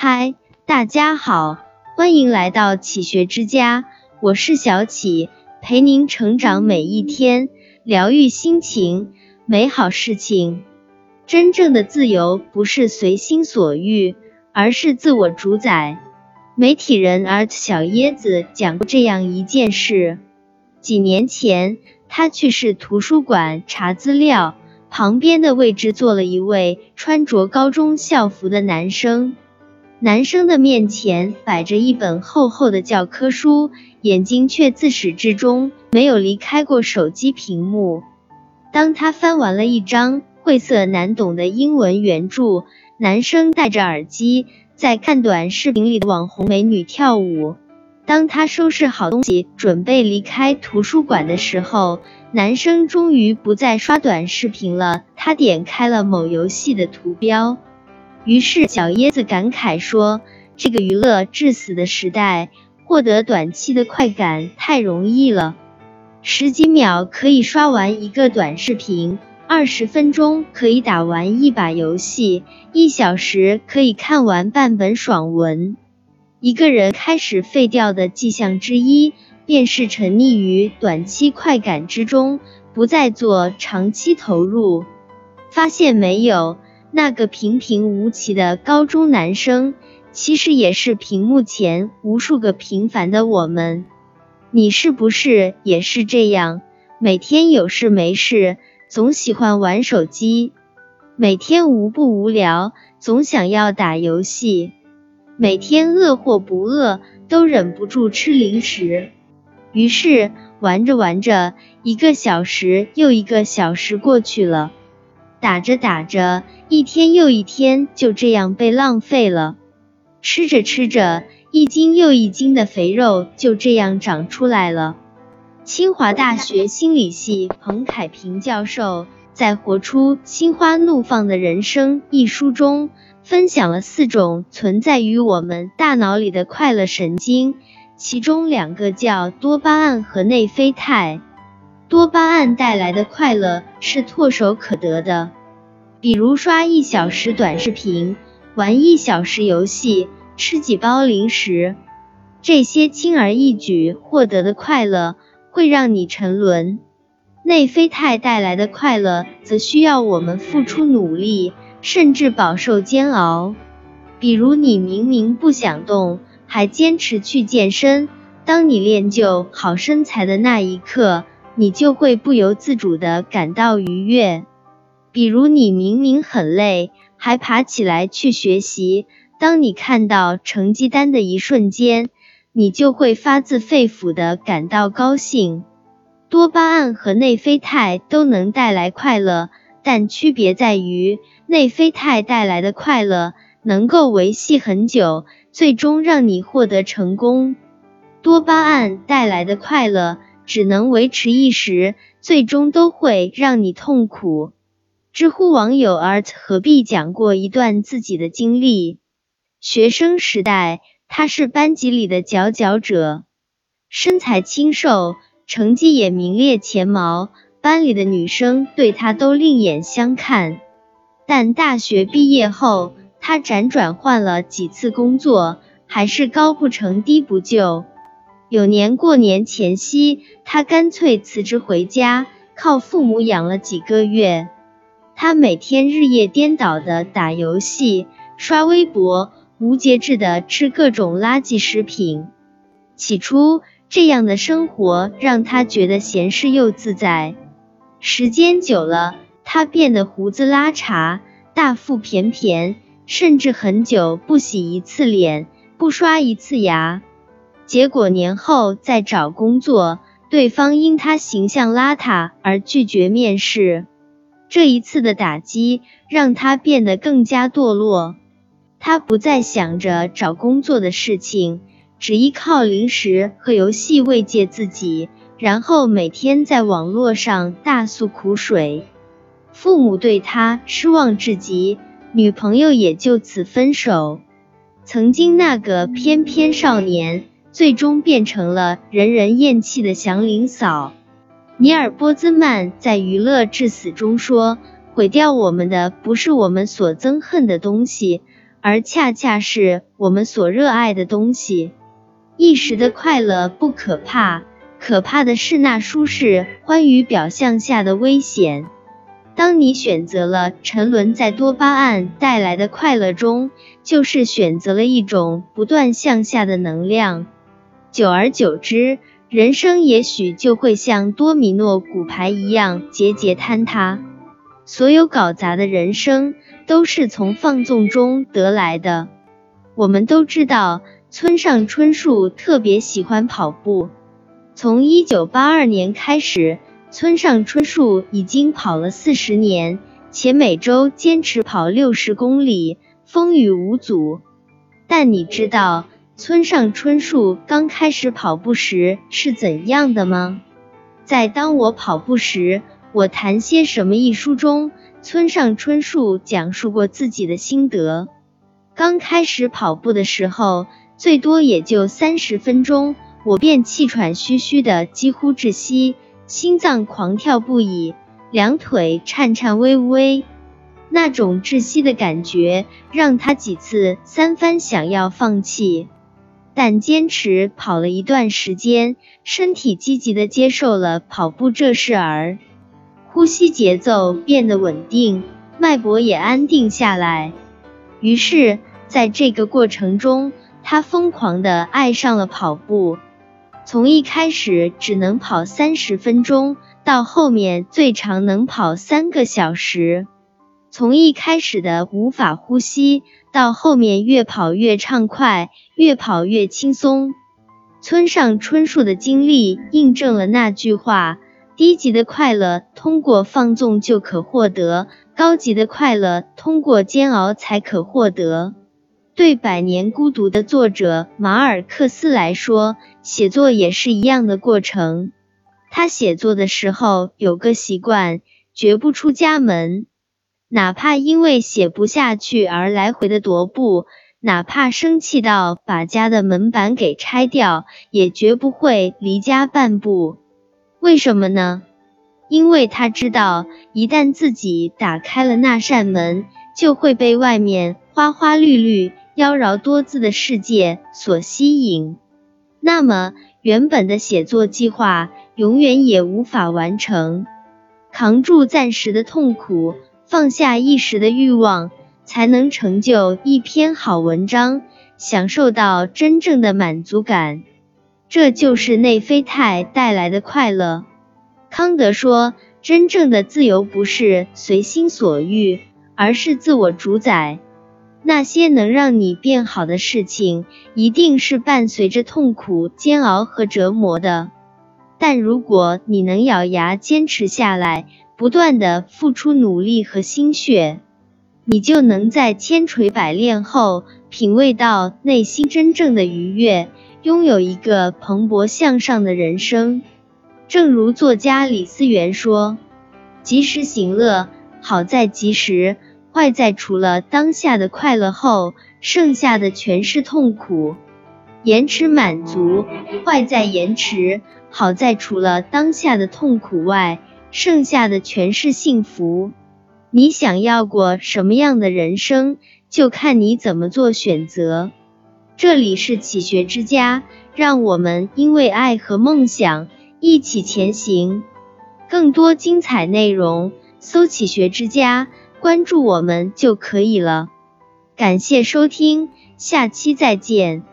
嗨，大家好，欢迎来到启学之家，我是小启，陪您成长每一天，疗愈心情，美好事情。真正的自由不是随心所欲，而是自我主宰。媒体人 Art 小椰子讲过这样一件事：几年前，他去市图书馆查资料，旁边的位置坐了一位穿着高中校服的男生。男生的面前摆着一本厚厚的教科书，眼睛却自始至终没有离开过手机屏幕。当他翻完了一张晦涩难懂的英文原著，男生戴着耳机在看短视频里的网红美女跳舞。当他收拾好东西准备离开图书馆的时候，男生终于不再刷短视频了，他点开了某游戏的图标。于是小椰子感慨说：“这个娱乐至死的时代，获得短期的快感太容易了。十几秒可以刷完一个短视频，二十分钟可以打完一把游戏，一小时可以看完半本爽文。一个人开始废掉的迹象之一，便是沉溺于短期快感之中，不再做长期投入。发现没有？”那个平平无奇的高中男生，其实也是屏幕前无数个平凡的我们。你是不是也是这样？每天有事没事，总喜欢玩手机；每天无不无聊，总想要打游戏；每天饿或不饿，都忍不住吃零食。于是玩着玩着，一个小时又一个小时过去了。打着打着，一天又一天就这样被浪费了；吃着吃着，一斤又一斤的肥肉就这样长出来了。清华大学心理系彭凯平教授在《活出心花怒放的人生》一书中，分享了四种存在于我们大脑里的快乐神经，其中两个叫多巴胺和内啡肽。多巴胺带来的快乐是唾手可得的，比如刷一小时短视频、玩一小时游戏、吃几包零食，这些轻而易举获得的快乐会让你沉沦。内啡肽带来的快乐则需要我们付出努力，甚至饱受煎熬。比如你明明不想动，还坚持去健身，当你练就好身材的那一刻。你就会不由自主的感到愉悦。比如你明明很累，还爬起来去学习，当你看到成绩单的一瞬间，你就会发自肺腑的感到高兴。多巴胺和内啡肽都能带来快乐，但区别在于，内啡肽带来的快乐能够维系很久，最终让你获得成功。多巴胺带来的快乐。只能维持一时，最终都会让你痛苦。知乎网友 art 何必讲过一段自己的经历：学生时代，他是班级里的佼佼者，身材清瘦，成绩也名列前茅，班里的女生对他都另眼相看。但大学毕业后，他辗转换了几次工作，还是高不成低不就。有年过年前夕，他干脆辞职回家，靠父母养了几个月。他每天日夜颠倒的打游戏、刷微博，无节制的吃各种垃圾食品。起初，这样的生活让他觉得闲适又自在。时间久了，他变得胡子拉碴、大腹便便，甚至很久不洗一次脸、不刷一次牙。结果年后再找工作，对方因他形象邋遢而拒绝面试。这一次的打击让他变得更加堕落。他不再想着找工作的事情，只依靠零食和游戏慰藉自己，然后每天在网络上大诉苦水。父母对他失望至极，女朋友也就此分手。曾经那个翩翩少年。最终变成了人人厌弃的祥林嫂。尼尔·波兹曼在《娱乐至死》中说：“毁掉我们的不是我们所憎恨的东西，而恰恰是我们所热爱的东西。一时的快乐不可怕，可怕的是那舒适欢愉表象下的危险。当你选择了沉沦在多巴胺带来的快乐中，就是选择了一种不断向下的能量。久而久之，人生也许就会像多米诺骨牌一样节节坍塌。所有搞砸的人生，都是从放纵中得来的。我们都知道。村上春树特别喜欢跑步。从一九八二年开始，村上春树已经跑了四十年，且每周坚持跑六十公里，风雨无阻。但你知道村上春树刚开始跑步时是怎样的吗？在《当我跑步时，我谈些什么》一书中，村上春树讲述过自己的心得。刚开始跑步的时候。最多也就三十分钟，我便气喘吁吁的，几乎窒息，心脏狂跳不已，两腿颤颤巍巍。那种窒息的感觉让他几次三番想要放弃，但坚持跑了一段时间，身体积极的接受了跑步这事儿，呼吸节奏变得稳定，脉搏也安定下来。于是，在这个过程中，他疯狂的爱上了跑步，从一开始只能跑三十分钟，到后面最长能跑三个小时；从一开始的无法呼吸，到后面越跑越畅快，越跑越轻松。村上春树的经历印证了那句话：低级的快乐通过放纵就可获得，高级的快乐通过煎熬才可获得。对《百年孤独》的作者马尔克斯来说，写作也是一样的过程。他写作的时候有个习惯，绝不出家门，哪怕因为写不下去而来回的踱步，哪怕生气到把家的门板给拆掉，也绝不会离家半步。为什么呢？因为他知道，一旦自己打开了那扇门，就会被外面花花绿绿。妖娆多姿的世界所吸引，那么原本的写作计划永远也无法完成。扛住暂时的痛苦，放下一时的欲望，才能成就一篇好文章，享受到真正的满足感。这就是内啡肽带来的快乐。康德说，真正的自由不是随心所欲，而是自我主宰。那些能让你变好的事情，一定是伴随着痛苦、煎熬和折磨的。但如果你能咬牙坚持下来，不断的付出努力和心血，你就能在千锤百炼后，品味到内心真正的愉悦，拥有一个蓬勃向上的人生。正如作家李思源说：“及时行乐，好在及时。”坏在除了当下的快乐后，剩下的全是痛苦。延迟满足，坏在延迟；好在除了当下的痛苦外，剩下的全是幸福。你想要过什么样的人生，就看你怎么做选择。这里是启学之家，让我们因为爱和梦想一起前行。更多精彩内容，搜启学之家。关注我们就可以了，感谢收听，下期再见。